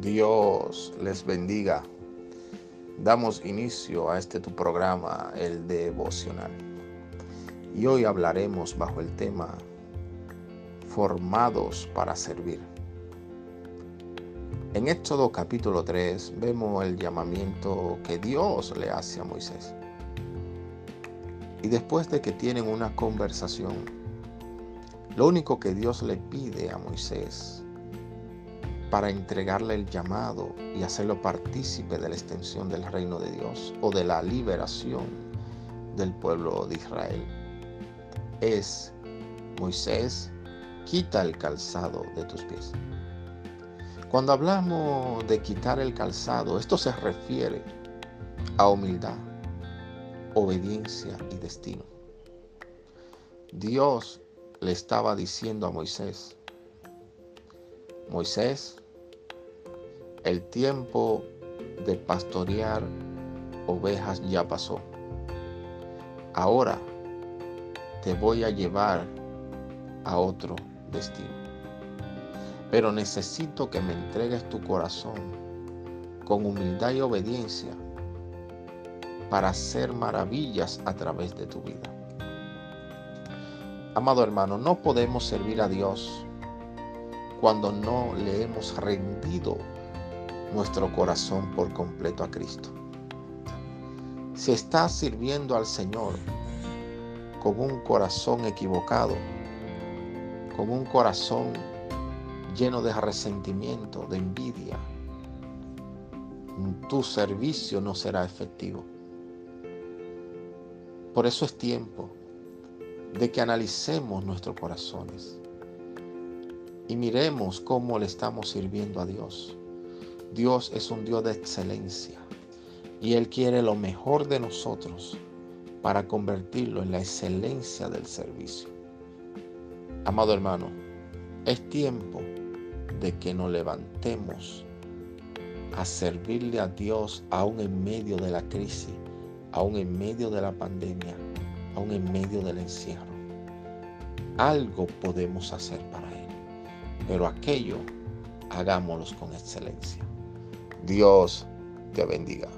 Dios les bendiga. Damos inicio a este tu programa, el devocional. Y hoy hablaremos bajo el tema Formados para servir. En Éxodo capítulo 3 vemos el llamamiento que Dios le hace a Moisés. Y después de que tienen una conversación, lo único que Dios le pide a Moisés para entregarle el llamado y hacerlo partícipe de la extensión del reino de Dios o de la liberación del pueblo de Israel. Es, Moisés, quita el calzado de tus pies. Cuando hablamos de quitar el calzado, esto se refiere a humildad, obediencia y destino. Dios le estaba diciendo a Moisés, Moisés, el tiempo de pastorear ovejas ya pasó. Ahora te voy a llevar a otro destino. Pero necesito que me entregues tu corazón con humildad y obediencia para hacer maravillas a través de tu vida. Amado hermano, no podemos servir a Dios cuando no le hemos rendido nuestro corazón por completo a Cristo. Si estás sirviendo al Señor con un corazón equivocado, con un corazón lleno de resentimiento, de envidia, tu servicio no será efectivo. Por eso es tiempo de que analicemos nuestros corazones y miremos cómo le estamos sirviendo a Dios. Dios es un Dios de excelencia y Él quiere lo mejor de nosotros para convertirlo en la excelencia del servicio. Amado hermano, es tiempo de que nos levantemos a servirle a Dios aún en medio de la crisis, aún en medio de la pandemia, aún en medio del encierro. Algo podemos hacer para Él pero aquello hagámoslo con excelencia. Dios te bendiga.